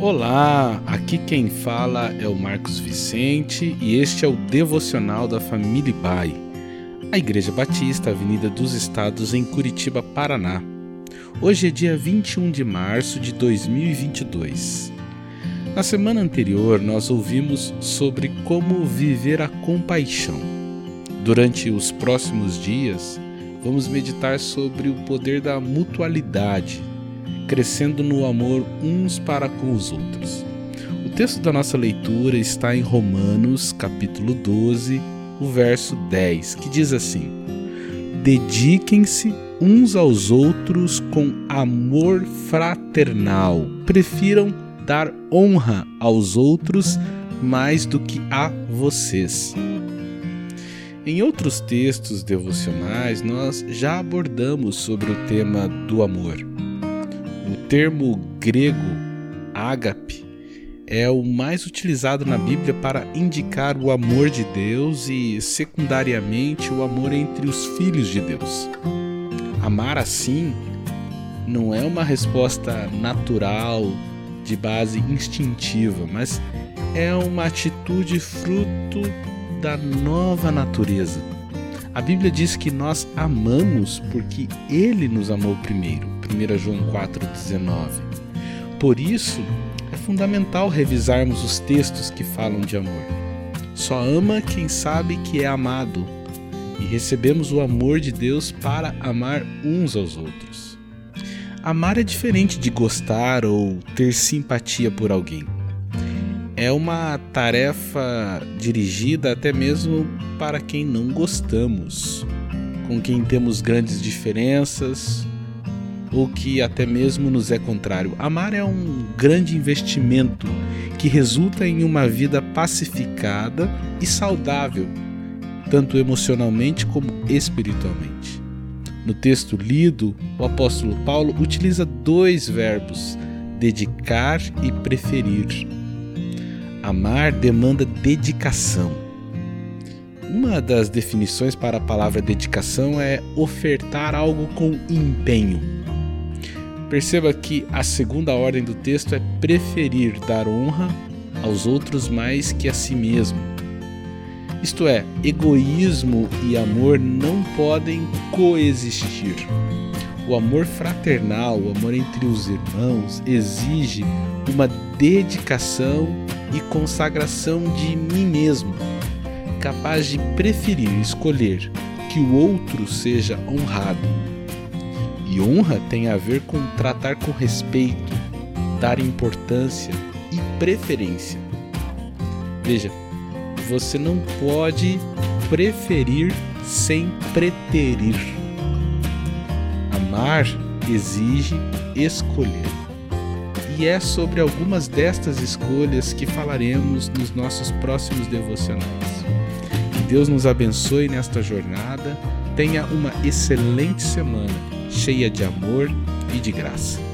Olá, aqui quem fala é o Marcos Vicente e este é o devocional da família Bai, a Igreja Batista, Avenida dos Estados, em Curitiba, Paraná. Hoje é dia 21 de março de 2022. Na semana anterior, nós ouvimos sobre como viver a compaixão. Durante os próximos dias, vamos meditar sobre o poder da mutualidade crescendo no amor uns para com os outros. O texto da nossa leitura está em Romanos, capítulo 12, o verso 10, que diz assim: Dediquem-se uns aos outros com amor fraternal. Prefiram dar honra aos outros mais do que a vocês. Em outros textos devocionais, nós já abordamos sobre o tema do amor. Termo grego ágape é o mais utilizado na Bíblia para indicar o amor de Deus e, secundariamente, o amor entre os filhos de Deus. Amar assim não é uma resposta natural, de base instintiva, mas é uma atitude fruto da nova natureza. A Bíblia diz que nós amamos porque Ele nos amou primeiro. 1 João 4,19. Por isso, é fundamental revisarmos os textos que falam de amor. Só ama quem sabe que é amado, e recebemos o amor de Deus para amar uns aos outros. Amar é diferente de gostar ou ter simpatia por alguém. É uma tarefa dirigida até mesmo para quem não gostamos, com quem temos grandes diferenças ou que até mesmo nos é contrário. Amar é um grande investimento que resulta em uma vida pacificada e saudável, tanto emocionalmente como espiritualmente. No texto lido, o apóstolo Paulo utiliza dois verbos, dedicar e preferir. Amar demanda dedicação. Uma das definições para a palavra dedicação é ofertar algo com empenho Perceba que a segunda ordem do texto é preferir dar honra aos outros mais que a si mesmo. Isto é, egoísmo e amor não podem coexistir. O amor fraternal, o amor entre os irmãos, exige uma dedicação e consagração de mim mesmo, capaz de preferir escolher que o outro seja honrado e honra tem a ver com tratar com respeito, dar importância e preferência. Veja, você não pode preferir sem preterir. Amar exige escolher. E é sobre algumas destas escolhas que falaremos nos nossos próximos devocionais. Que Deus nos abençoe nesta jornada. Tenha uma excelente semana cheia de amor e de graça.